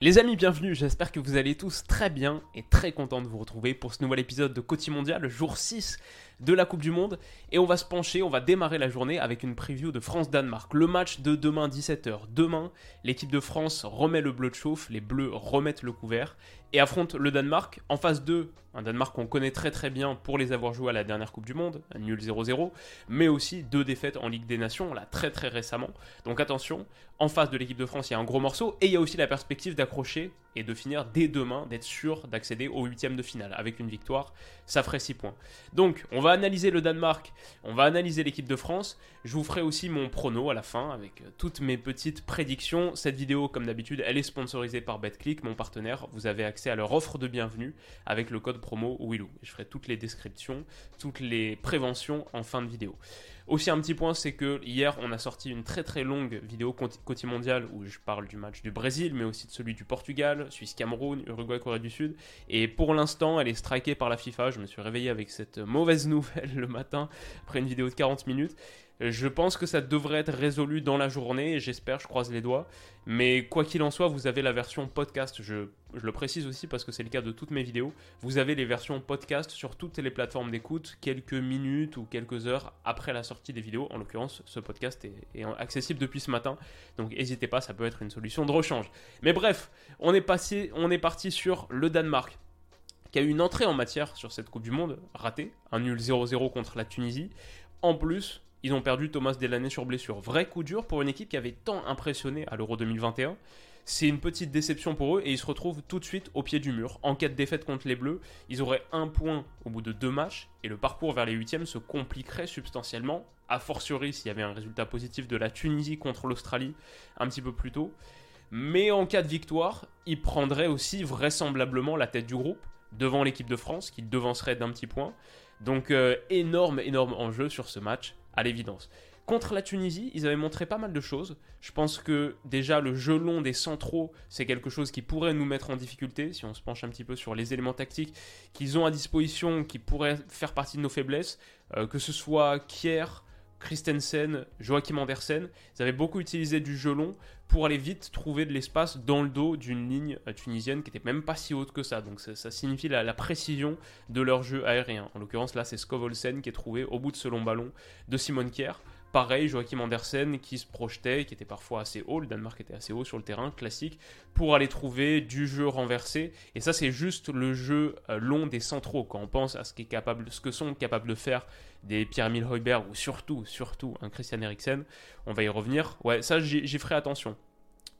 Les amis, bienvenue, j'espère que vous allez tous très bien et très content de vous retrouver pour ce nouvel épisode de Côté Mondial, jour 6 de la Coupe du Monde. Et on va se pencher, on va démarrer la journée avec une preview de France-Danemark. Le match de demain 17h. Demain, l'équipe de France remet le bleu de chauffe, les bleus remettent le couvert et affronte le Danemark. En phase 2, un Danemark qu'on connaît très très bien pour les avoir joués à la dernière Coupe du Monde, nul 0-0, mais aussi deux défaites en Ligue des Nations, là très très récemment. Donc attention, en face de l'équipe de France, il y a un gros morceau et il y a aussi la perspective d'accrocher et de finir dès demain, d'être sûr d'accéder au huitième de finale. Avec une victoire, ça ferait 6 points. Donc on va analyser le Danemark, on va analyser l'équipe de France. Je vous ferai aussi mon prono à la fin avec euh, toutes mes petites prédictions. Cette vidéo, comme d'habitude, elle est sponsorisée par BetClick, mon partenaire. Vous avez accès à leur offre de bienvenue avec le code promo Willou. Je ferai toutes les descriptions, toutes les préventions en fin de vidéo. Aussi un petit point, c'est que hier on a sorti une très très longue vidéo côté mondial où je parle du match du Brésil, mais aussi de celui du Portugal, Suisse-Cameroun, Uruguay-Corée du Sud. Et pour l'instant, elle est strikée par la FIFA. Je me suis réveillé avec cette mauvaise nouvelle le matin après une vidéo de 40 minutes. Je pense que ça devrait être résolu dans la journée, j'espère, je croise les doigts. Mais quoi qu'il en soit, vous avez la version podcast, je, le précise aussi parce que c'est le cas de toutes mes vidéos, vous avez les versions podcast sur toutes les plateformes d'écoute quelques minutes ou quelques heures après la sortie des vidéos. En l'occurrence, ce podcast est, accessible depuis ce matin, donc n'hésitez pas, ça peut être une solution de rechange. Mais bref, on est, passé, on est parti sur le Danemark qui a eu une entrée en matière sur cette Coupe du Monde ratée, un nul 0-0 contre la Tunisie. En plus, ils ont perdu Thomas Delaney sur blessure. Vrai coup dur pour une équipe qui avait tant impressionné à l'Euro 2021. C'est une petite déception pour eux et ils se retrouvent tout de suite au pied du mur. En cas de défaite contre les Bleus, ils auraient un point au bout de deux matchs et le parcours vers les huitièmes se compliquerait substantiellement, a fortiori s'il y avait un résultat positif de la Tunisie contre l'Australie un petit peu plus tôt. Mais en cas de victoire, ils prendraient aussi vraisemblablement la tête du groupe devant l'équipe de France qui devancerait d'un petit point. Donc euh, énorme, énorme enjeu sur ce match à l'évidence. Contre la Tunisie, ils avaient montré pas mal de choses. Je pense que déjà le jeu long des centraux, c'est quelque chose qui pourrait nous mettre en difficulté si on se penche un petit peu sur les éléments tactiques qu'ils ont à disposition, qui pourraient faire partie de nos faiblesses, euh, que ce soit Kier, Christensen, Joachim Andersen, ils avaient beaucoup utilisé du jeu long pour aller vite trouver de l'espace dans le dos d'une ligne euh, tunisienne qui n'était même pas si haute que ça. Donc ça, signifie la, précision de leur jeu aérien. En l'occurrence là c'est Skovolsen qui est trouvé au bout de ce long ballon de Simon Kier. Pareil, Joachim Andersen qui se projetait, qui était parfois assez haut, le Danemark était assez haut sur le terrain, classique, pour aller trouver du jeu renversé. Et ça, c'est juste le jeu euh, long des centraux. Quand on pense à ce, qui est capable, ce que sont capables de faire des Pierre-Emile Heuberg ou surtout, surtout un Christian Eriksen, on va y revenir. Ouais, ça, j'y ferai attention.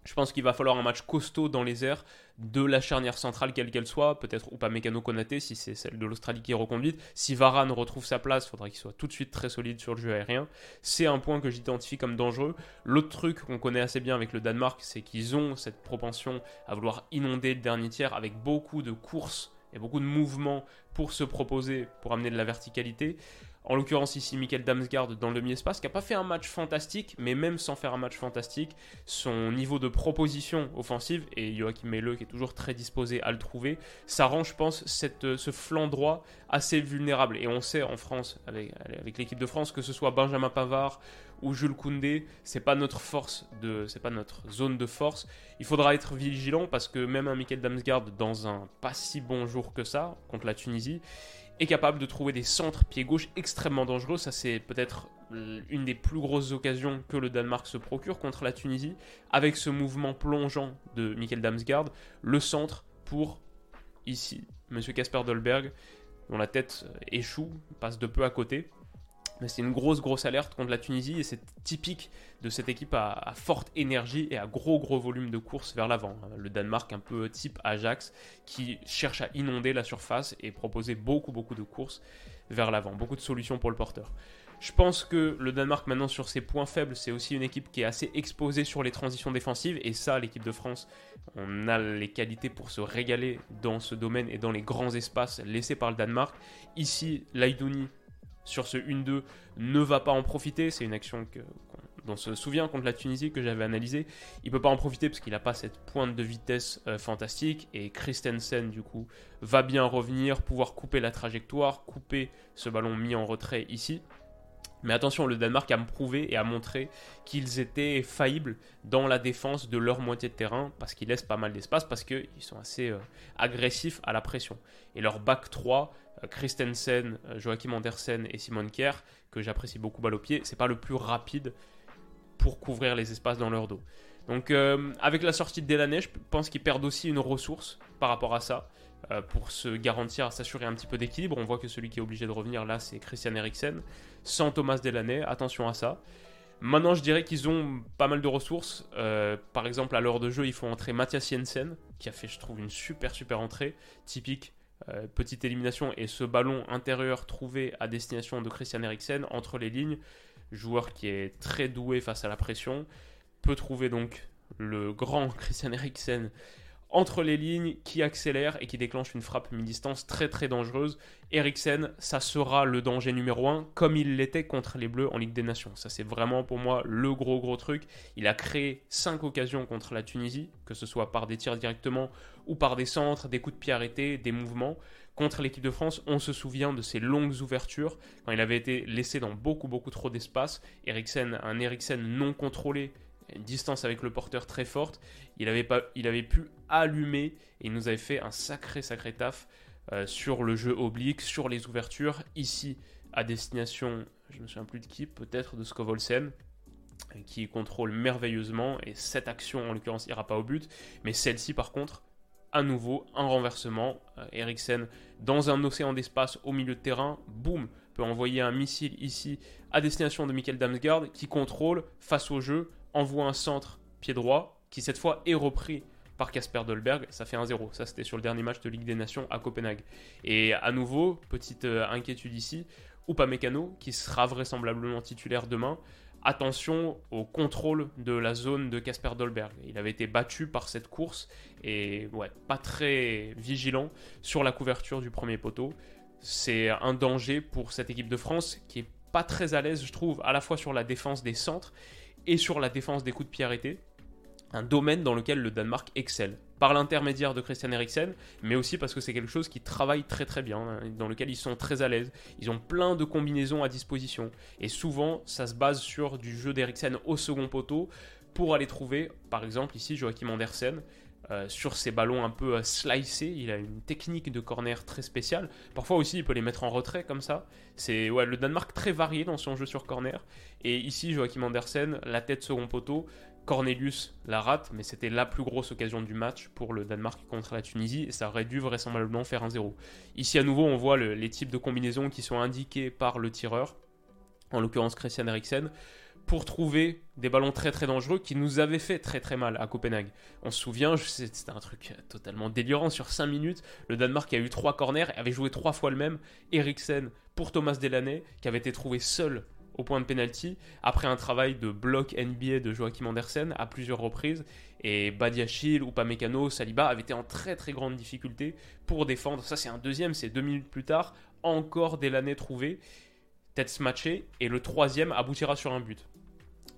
Je pense qu'il va falloir un match costaud dans les airs de la charnière centrale, quelle qu'elle soit, peut-être ou pas Mécano Konaté si c'est celle de l'Australie qui est reconduite. Si Varane retrouve sa place, il faudra qu'il soit tout de suite très solide sur le jeu aérien. C'est un point que j'identifie comme dangereux. L'autre truc qu'on connaît assez bien avec le Danemark, c'est qu'ils ont cette propension à vouloir inonder le dernier tiers avec beaucoup de courses et beaucoup de mouvements pour se proposer, pour amener de la verticalité. En l'occurrence ici Michael Damsgaard dans le demi-espace, qui n'a pas fait un match fantastique, mais même sans faire un match fantastique, son niveau de proposition offensive, et Joachim Mele qui est toujours très disposé à le trouver, ça rend je pense cette, ce flanc droit assez vulnérable. Et on sait en France, avec, avec l'équipe de France, que ce soit Benjamin Pavard ou Jules Koundé, c'est pas notre force de, c'est pas notre zone de force. Il faudra être vigilant parce que même un Michael Damsgaard dans un pas si bon jour que ça contre la Tunisie, est capable de trouver des centres pied gauche extrêmement dangereux. Ça, c'est peut-être une des plus grosses occasions que le Danemark se procure contre la Tunisie, avec ce mouvement plongeant de Mikkel Damsgaard, le centre pour, ici, M. Casper Dolberg, dont la tête échoue, passe de peu à côté. C'est une grosse, grosse alerte contre la Tunisie et c'est typique de cette équipe à, forte énergie et à gros, gros volume de course vers l'avant. Le Danemark, un peu type Ajax, qui cherche à inonder la surface et proposer beaucoup, beaucoup de courses vers l'avant. Beaucoup de solutions pour le porteur. Je pense que le Danemark, maintenant, sur ses points faibles, c'est aussi une équipe qui est assez exposée sur les transitions défensives. Et ça, l'équipe de France, on a les qualités pour se régaler dans ce domaine et dans les grands espaces laissés par le Danemark. Ici, Laidouni sur ce 1-2 ne va pas en profiter. C'est une action on se souvient contre la Tunisie que j'avais analysé, il peut pas en profiter parce qu'il n'a pas cette pointe de vitesse euh, fantastique et Christensen du coup va bien revenir, pouvoir couper la trajectoire, couper ce ballon mis en retrait ici. Mais attention, le Danemark a prouvé et a montré qu'ils étaient faillibles dans la défense de leur moitié de terrain parce qu'ils laissent pas mal d'espace, parce qu'ils sont assez euh, agressifs à la pression. Et leur back 3, euh, Christensen, Joachim Andersen et Simon Kerr, que j'apprécie beaucoup balle au pied, c'est pas le plus rapide pour couvrir les espaces dans leur dos. Donc euh, avec la sortie de Delaney, je pense qu'ils perdent aussi une ressource par rapport à ça, euh, pour se garantir, s'assurer un petit peu d'équilibre. On voit que celui qui est obligé de revenir là, c'est Christian Eriksen, sans Thomas Delaney, attention à ça. Maintenant, je dirais qu'ils ont pas mal de ressources. Euh, par exemple, à l'heure de jeu, ils font entrer Mathias Jensen, qui a fait, je trouve, une super super entrée, typique. Petite élimination et ce ballon intérieur trouvé à destination de Christian Eriksen entre les lignes. Joueur qui est très doué face à la pression, peut trouver donc le grand Christian Eriksen entre les lignes, qui accélère et qui déclenche une frappe mi-distance très très dangereuse. Eriksen, ça sera le danger numéro 1, comme il l'était contre les Bleus en Ligue des Nations. Ça c'est vraiment pour moi le gros gros truc. Il a créé 5 occasions contre la Tunisie, que ce soit par des tirs directement ou par des centres, des coups de pied arrêtés, des mouvements. Contre l'équipe de France, on se souvient de ses longues ouvertures, quand il avait été laissé dans beaucoup beaucoup trop d'espace. Eriksen, un Eriksen non contrôlé, une distance avec le porteur très forte, il avait, pas, il avait pu allumer et il nous avait fait un sacré sacré taf euh, sur le jeu oblique, sur les ouvertures, ici à destination, je me souviens plus de qui, peut-être de Skovolsen, qui contrôle merveilleusement et cette action en l'occurrence ira pas au but, mais celle-ci par contre à nouveau un renversement. Euh, Eriksen dans un océan d'espace au milieu de terrain, boum, peut envoyer un missile ici à destination de Michael Damsgaard qui contrôle face au jeu, envoie un centre pied droit qui cette fois est repris par Casper Dolberg, ça fait 1-0. Ça, c'était sur le dernier match de Ligue des Nations à Copenhague. Et à nouveau, petite euh, inquiétude ici, Upamecano, qui sera vraisemblablement titulaire demain, attention au contrôle de la zone de Casper Dolberg. Il avait été battu par cette course et ouais, pas très vigilant sur la couverture du premier poteau. C'est un danger pour cette équipe de France qui est pas très à l'aise, je trouve, à la fois sur la défense des centres et sur la défense des coups de pied arrêtés un domaine dans lequel le Danemark excelle, par l'intermédiaire de Christian Eriksen, mais aussi parce que c'est quelque chose qui travaille très très bien, hein, dans lequel ils sont très à l'aise. Ils ont plein de combinaisons à disposition, et souvent ça se base sur du jeu d'Eriksen au second poteau pour aller trouver, par exemple ici Joachim Andersen, euh, sur ses ballons un peu euh, slicés. Il a une technique de corner très spéciale. Parfois aussi, il peut les mettre en retrait comme ça. C'est ouais, le Danemark très varié dans son jeu sur corner. Et ici, Joachim Andersen, la tête second poteau, Cornelius la rate, mais c'était la plus grosse occasion du match pour le Danemark contre la Tunisie, et ça aurait dû vraisemblablement faire un 0. Ici à nouveau, on voit les types de combinaisons qui sont indiqués par le tireur, en l'occurrence Christian Eriksen, pour trouver des ballons très très dangereux qui nous avaient fait très très mal à Copenhague. On se souvient, c'était un truc totalement délirant, sur 5 minutes, le Danemark a eu 3 corners, avait joué 3 fois le même, Eriksen pour Thomas Delaney, qui avait été trouvé seul au point de penalty après un travail de bloc NBA de Joachim Andersen à plusieurs reprises et Badiachil ou Pamecano, Saliba avaient été en très très grande difficulté pour défendre. Ça c'est un deuxième, c'est deux minutes plus tard, encore Delaney trouvé, tête smatchée et le troisième aboutira sur un but.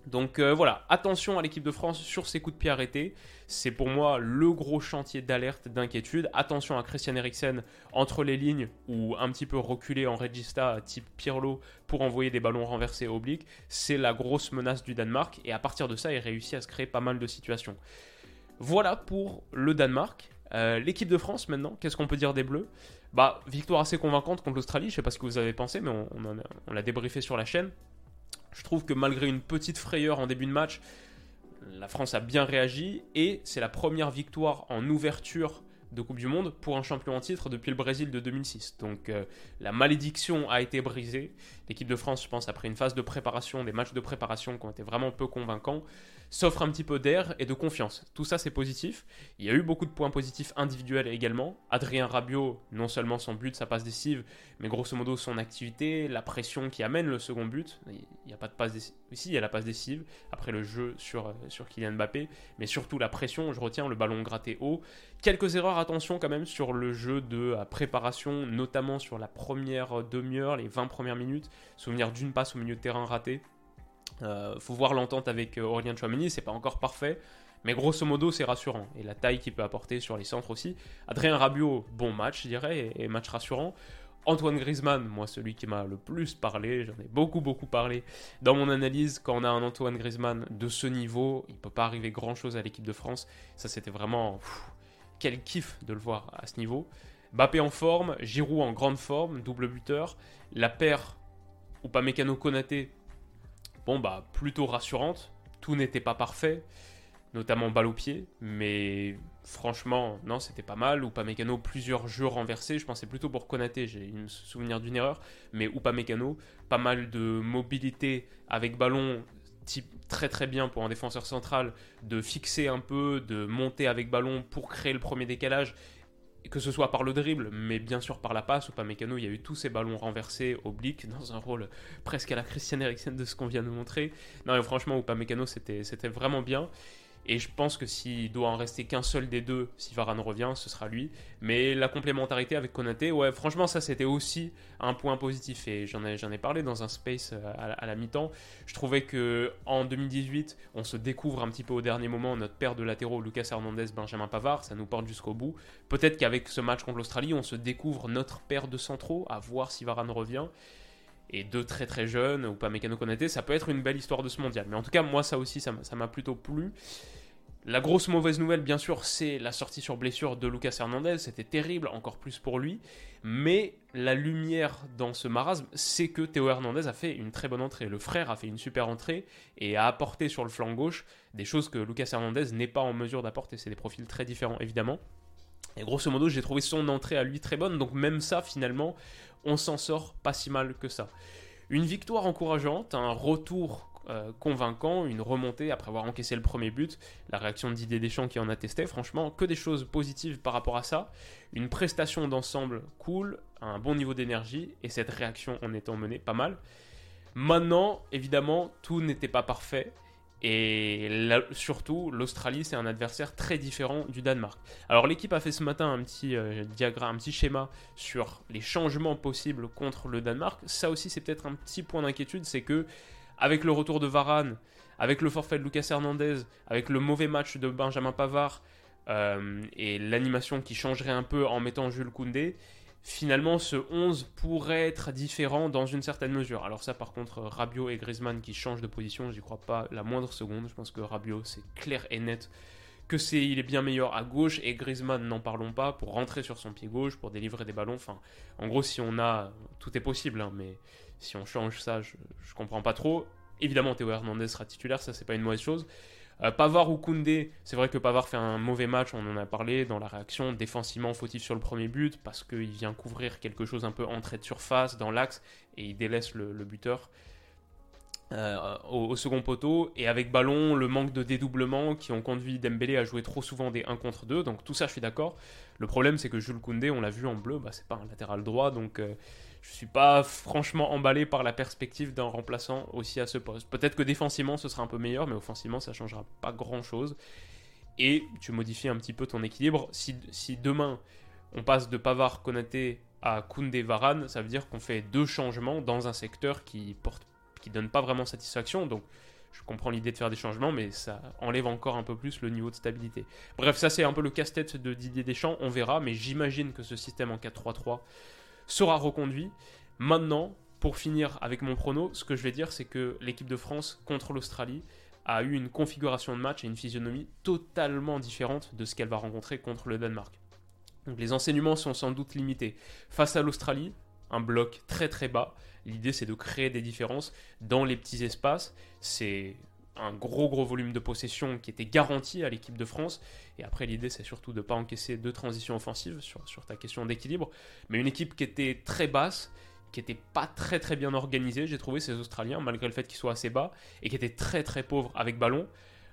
Donc euh, voilà, attention à l'équipe de France sur ses coups de pied arrêtés. C'est pour moi le gros chantier d'alerte, d'inquiétude. Attention à Christian Eriksen entre les lignes ou un petit peu reculé en regista type Pirlo pour envoyer des ballons renversés obliques. C'est la grosse menace du Danemark et à partir de ça, il réussit à se créer pas mal de situations. Voilà pour le Danemark. Euh, l'équipe de France maintenant, qu'est-ce qu'on peut dire des Bleus? Bah, victoire assez convaincante contre l'Australie, je sais pas ce que vous avez pensé, mais on l'a débriefé sur la chaîne. Je trouve que malgré une petite frayeur en début de match, la France a bien réagi et c'est la première victoire en ouverture de Coupe du Monde pour un champion en titre depuis le Brésil de 2006. Donc euh, la malédiction a été brisée. L'équipe de France, je pense, après une phase de préparation, des matchs de préparation qui ont été vraiment peu convaincants, s'offre un petit peu d'air et de confiance. Tout ça, c'est positif. Il y a eu beaucoup de points positifs individuels également. Adrien Rabiot, non seulement son but, sa passe décisive, mais grosso modo son activité, la pression qui amène le second but. Il n'y a pas de passe décisive. Ici, il y a la passe décisive, après le jeu sur, euh, sur Kylian Mbappé, mais surtout la pression, je retiens le ballon gratté haut. Quelques erreurs, attention quand même, sur le jeu de préparation, notamment sur la première demi-heure, les 20 premières minutes. Souvenir d'une passe au milieu de terrain ratée Euh, faut voir l'entente avec euh, Aurélien Chouameni, c'est pas encore parfait, mais grosso modo c'est rassurant. Et la taille qu'il peut apporter sur les centres aussi. Adrien Rabiot, bon match je dirais, et, match rassurant. Antoine Griezmann, moi celui qui m'a le plus parlé, j'en ai beaucoup beaucoup parlé dans mon analyse, quand on a un Antoine Griezmann de ce niveau, il peut pas arriver grand chose à l'équipe de France. Ça c'était vraiment... quel kiff de le voir à ce niveau. Bappé en forme, Giroud en grande forme, double buteur. La paire ou pas Mécano Konaté bah, plutôt rassurante. Tout n'était pas parfait, notamment balle au pied, mais franchement, non, c'était pas mal. Ou pas Mécano, plusieurs jeux renversés. Je pensais plutôt pour Konaté, j'ai une souvenir d'une erreur, mais ou pas Mécano, pas mal de mobilité avec ballon, type très très bien pour un défenseur central de fixer un peu, de monter avec ballon pour créer le premier décalage que ce soit par le dribble, mais bien sûr par la passe, ou pas Mécano, il y a eu tous ces ballons renversés, obliques, dans un rôle presque à la Christian Eriksen de ce qu'on vient de montrer. Non, franchement, ou pas Mécano, c'était vraiment bien. Et je pense que s'il doit en rester qu'un seul des deux, si Varane revient, ce sera lui. Mais la complémentarité avec Konaté, ouais, franchement, ça c'était aussi un point positif. Et j'en ai, ai parlé dans un space euh, à, la mi-temps. Je trouvais que en 2018, on se découvre un petit peu au dernier moment notre paire de latéraux, Lucas Hernandez, Benjamin Pavard. Ça nous porte jusqu'au bout. Peut-être qu'avec ce match contre l'Australie, on se découvre notre paire de centraux, à voir si Varane revient et deux très très jeunes, ou pas Mécano Konaté, ça peut être une belle histoire de ce mondial. Mais en tout cas, moi, ça aussi, ça m'a plutôt plu. La grosse mauvaise nouvelle, bien sûr, c'est la sortie sur blessure de Lucas Hernandez. C'était terrible, encore plus pour lui. Mais la lumière dans ce marasme, c'est que Théo Hernandez a fait une très bonne entrée. Le frère a fait une super entrée et a apporté sur le flanc gauche des choses que Lucas Hernandez n'est pas en mesure d'apporter. C'est des profils très différents, évidemment. Et grosso modo, j'ai trouvé son entrée à lui très bonne. Donc même ça, finalement, on s'en sort pas si mal que ça. Une victoire encourageante, un retour euh, convaincant, une remontée après avoir encaissé le premier but, la réaction de Didier Deschamps qui en attestait, franchement, que des choses positives par rapport à ça, une prestation d'ensemble cool, un bon niveau d'énergie, et cette réaction en étant menée pas mal. Maintenant, évidemment, tout n'était pas parfait, et surtout, l'Australie, c'est un adversaire très différent du Danemark. Alors l'équipe a fait ce matin un petit euh, diagramme, un petit schéma sur les changements possibles contre le Danemark. Ça aussi, c'est peut-être un petit point d'inquiétude, c'est que avec le retour de Varane, avec le forfait de Lucas Hernandez, avec le mauvais match de Benjamin Pavard euh, et l'animation qui changerait un peu en mettant Jules Koundé, finalement ce 11 pourrait être différent dans une certaine mesure. Alors ça par contre Rabiot et Griezmann qui changent de position, j'y crois pas la moindre seconde. Je pense que Rabiot c'est clair et net que c'est il est bien meilleur à gauche et Griezmann n'en parlons pas pour rentrer sur son pied gauche pour délivrer des ballons. Enfin, en gros si on a tout est possible, hein, mais si on change ça, je, je comprends pas trop. Évidemment Théo Hernandez sera titulaire, ça c'est pas une mauvaise chose. Euh, Pavard ou Koundé, c'est vrai que Pavard fait un mauvais match, on en a parlé dans la réaction, défensivement fautif sur le premier but, parce qu'il vient couvrir quelque chose un peu entrée de surface dans l'axe, et il délaisse le, buteur. Euh, au, second poteau. Et avec ballon le manque de dédoublement qui ont conduit Dembélé à jouer trop souvent des 1 contre 2 donc tout ça je suis d'accord. Le problème c'est que Jules Koundé on l'a vu en bleu bah, c'est pas un latéral droit. Donc euh, je suis pas franchement emballé par la perspective d'un remplaçant aussi à ce poste. Peut-être que défensivement ce sera un peu meilleur, mais offensivement ça changera pas grand chose. Et tu modifies un petit peu ton équilibre. Si, demain on passe de Pavard Konaté à Koundé Varane, ça veut dire qu'on fait deux changements dans un secteur qui porte qui donne pas vraiment satisfaction. Donc je comprends l'idée de faire des changements, mais ça enlève encore un peu plus le niveau de stabilité. Bref, ça c'est un peu le casse-tête de Didier Deschamps, on verra, mais j'imagine que ce système en 4-3-3 sera reconduit. Maintenant, pour finir avec mon prono, ce que je vais dire, c'est que l'équipe de France contre l'Australie a eu une configuration de match et une physionomie totalement différente de ce qu'elle va rencontrer contre le Danemark. Donc les enseignements sont sans doute limités. Face à l'Australie, un bloc très très bas. L'idée c'est de créer des différences dans les petits espaces. C'est un gros gros volume de possession qui était garanti à l'équipe de France. Et après, l'idée, c'est surtout de ne pas encaisser deux transitions offensives sur, sur ta question d'équilibre. Mais une équipe qui était très basse, qui était pas très très bien organisée, j'ai trouvé ces Australiens, malgré le fait qu'ils soient assez bas, et qui étaient très très pauvres avec ballon.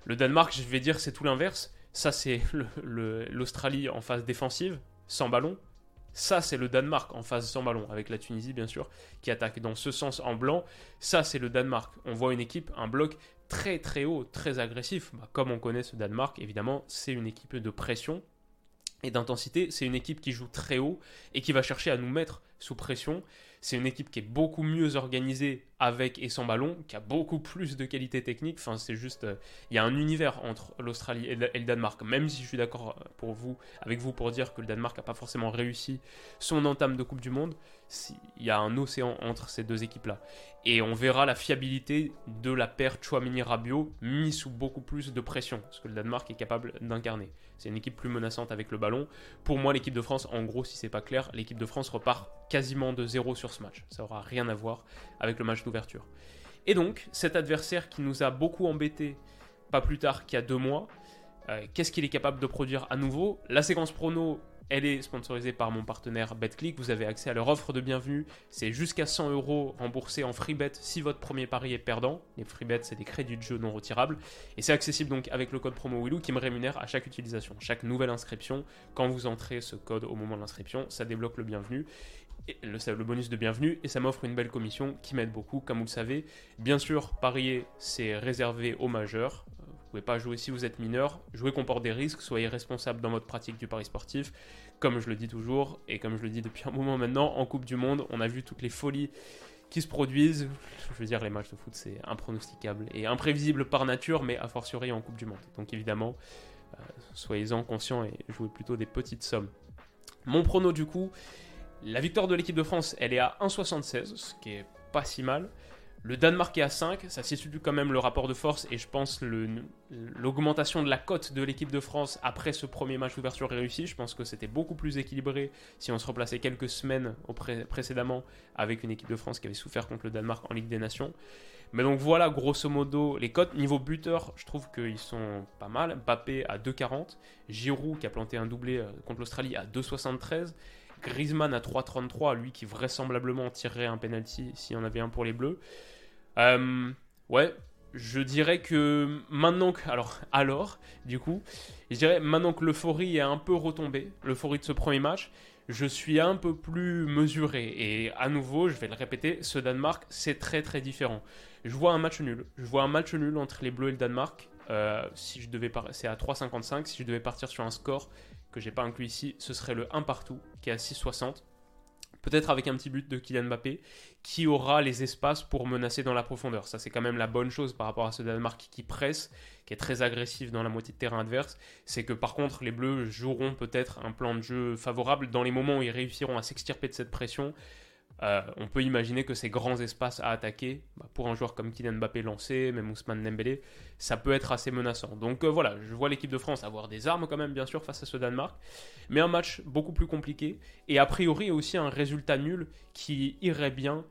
Le Danemark, je vais dire, c'est tout l'inverse. Ça, c'est l'Australie en phase défensive, sans ballon. Ça, c'est le Danemark en phase sans ballon, avec la Tunisie, bien sûr, qui attaque dans ce sens en blanc. Ça, c'est le Danemark. On voit une équipe, un bloc très très haut, très agressif. Bah, comme on connaît ce Danemark, évidemment, c'est une équipe de pression et d'intensité. C'est une équipe qui joue très haut et qui va chercher à nous mettre sous pression. C'est une équipe qui est beaucoup mieux organisée avec et sans ballon, qui a beaucoup plus de qualité technique. Enfin, c'est juste, euh, il y a un univers entre l'Australie et, le Danemark. Même si je suis d'accord euh, pour vous, avec vous pour dire que le Danemark n'a pas forcément réussi son entame de Coupe du Monde, il y a un océan entre ces deux équipes-là. Et on verra la fiabilité de la paire Chouamini-Rabiot mis sous beaucoup plus de pression, ce que le Danemark est capable d'incarner. C'est une équipe plus menaçante avec le ballon. Pour moi, l'équipe de France, en gros, si c'est pas clair, l'équipe de France repart quasiment de zéro sur ce match. Ça aura rien à voir avec le match Et donc, cet adversaire qui nous a beaucoup embêté pas plus tard qu'il y a deux mois, euh, qu'est-ce qu'il est capable de produire à nouveau? La séquence prono elle est sponsorisée par mon partenaire BetClick. Vous avez accès à leur offre de bienvenue. C'est jusqu'à 100 euros remboursés en free bet si votre premier pari est perdant. Les free bets, c'est des crédits de jeu non retirables. Et c'est accessible donc avec le code promo Willou qui me rémunère à chaque utilisation. Chaque nouvelle inscription, quand vous entrez ce code au moment de l'inscription, ça débloque le bienvenu. Le, le, bonus de bienvenue et ça m'offre une belle commission qui m'aide beaucoup comme vous le savez. Bien sûr, parier c'est réservé aux majeurs, vous pouvez pas jouer si vous êtes mineur. Jouer comporte des risques, soyez responsable dans votre pratique du pari sportif. Comme je le dis toujours, et comme je le dis depuis un moment maintenant, en Coupe du Monde, on a vu toutes les folies qui se produisent. Je veux dire, les matchs de foot, c'est impronosticable et imprévisible par nature, mais a fortiori en Coupe du Monde. Donc évidemment, euh, soyez-en conscients et jouez plutôt des petites sommes. Mon prono, du coup, la victoire de l'équipe de France, elle est à 1,76, ce qui est pas si mal. Le Danemark est à 5, ça situe quand même le rapport de force et je pense l'augmentation de la cote de l'équipe de France après ce premier match d'ouverture réussi. Je pense que c'était beaucoup plus équilibré si on se replaçait quelques semaines précédemment avec une équipe de France qui avait souffert contre le Danemark en Ligue des Nations. Mais donc voilà grosso modo les cotes. Niveau buteur, je trouve qu'ils sont pas mal. Mbappé à 2,40. Giroud qui a planté un doublé euh, contre l'Australie à 2,73. Griezmann à 3,33, lui qui vraisemblablement tirerait un penalty s'il y en avait un pour les Bleus. Euh, ouais, je dirais que maintenant que. Alors, alors, du coup, je dirais maintenant que l'euphorie est un peu retombée, l'euphorie de ce premier match, je suis un peu plus mesuré. Et à nouveau, je vais le répéter, ce Danemark, c'est très très différent. Je vois un match nul. Je vois un match nul entre les Bleus et le Danemark. Euh, si je devais c'est à 3,55. Si je devais partir sur un score que j'ai pas inclus ici, ce serait le 1 partout, qui est à 6,60. Peut-être avec un petit but de Kylian Mbappé, qui aura les espaces pour menacer dans la profondeur. Ça, c'est quand même la bonne chose par rapport à ce Danemark qui presse, qui est très agressif dans la moitié de terrain adverse. C'est que par contre, les Bleus joueront peut-être un plan de jeu favorable dans les moments où ils réussiront à s'extirper de cette pression. Euh, on peut imaginer que ces grands espaces à attaquer, bah, pour un joueur comme Kylian Mbappé lancé, même Ousmane Dembélé, ça peut être assez menaçant. Donc euh, voilà, je vois l'équipe de France avoir des armes quand même, bien sûr, face à ce Danemark, mais un match beaucoup plus compliqué, et a priori aussi un résultat nul qui irait bien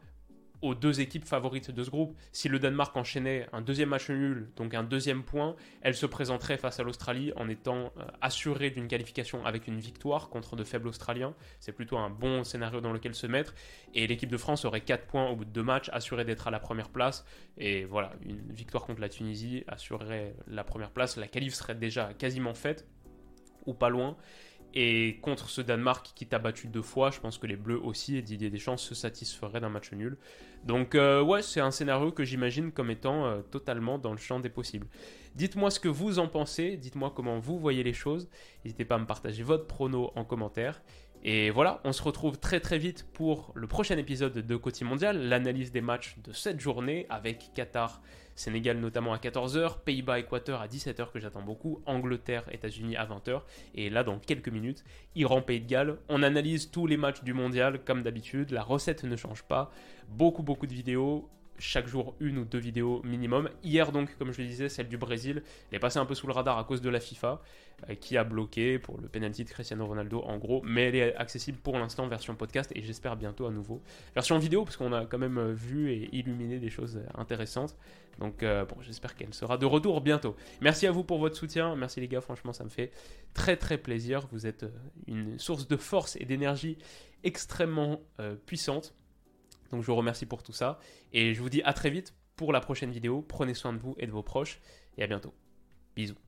aux deux équipes favorites de ce groupe. Si le Danemark enchaînait un deuxième match nul, donc un deuxième point, elle se présenterait face à l'Australie en étant euh, assurée d'une qualification avec une victoire contre de faibles Australiens. C'est plutôt un bon scénario dans lequel se mettre. Et l'équipe de France aurait 4 points au bout de deux matchs, assurée d'être à la première place. Et voilà, une victoire contre la Tunisie assurerait la première place. La qualif serait déjà quasiment faite, ou pas loin. Et contre ce Danemark qui t'a battu deux fois, je pense que les Bleus aussi et Didier Deschamps se satisferaient d'un match nul. Donc euh, ouais, c'est un scénario que j'imagine comme étant euh, totalement dans le champ des possibles. Dites-moi ce que vous en pensez, dites-moi comment vous voyez les choses. N'hésitez pas à me partager votre prono en commentaire. Et voilà, on se retrouve très très vite pour le prochain épisode de Côté Mondial, l'analyse des matchs de cette journée avec Qatar, Sénégal notamment à 14h, Pays-Bas, Équateur à 17h que j'attends beaucoup, Angleterre, États-Unis à 20h, et là dans quelques minutes, Iran, Pays de Galles. On analyse tous les matchs du mondial comme d'habitude, la recette ne change pas, beaucoup beaucoup de vidéos, chaque jour une ou deux vidéos minimum. Hier donc, comme je le disais, celle du Brésil, elle est passée un peu sous le radar à cause de la FIFA, euh, qui a bloqué pour le penalty de Cristiano Ronaldo en gros, mais elle est accessible pour l'instant version podcast et j'espère bientôt à nouveau version vidéo, parce qu'on a quand même euh, vu et illuminé des choses intéressantes. Donc euh, bon, j'espère qu'elle sera de retour bientôt. Merci à vous pour votre soutien, merci les gars, franchement ça me fait très très plaisir. Vous êtes une source de force et d'énergie extrêmement puissante. Donc je vous remercie pour tout ça. Et je vous dis à très vite pour la prochaine vidéo. Prenez soin de vous et de vos proches. Et à bientôt. Bisous.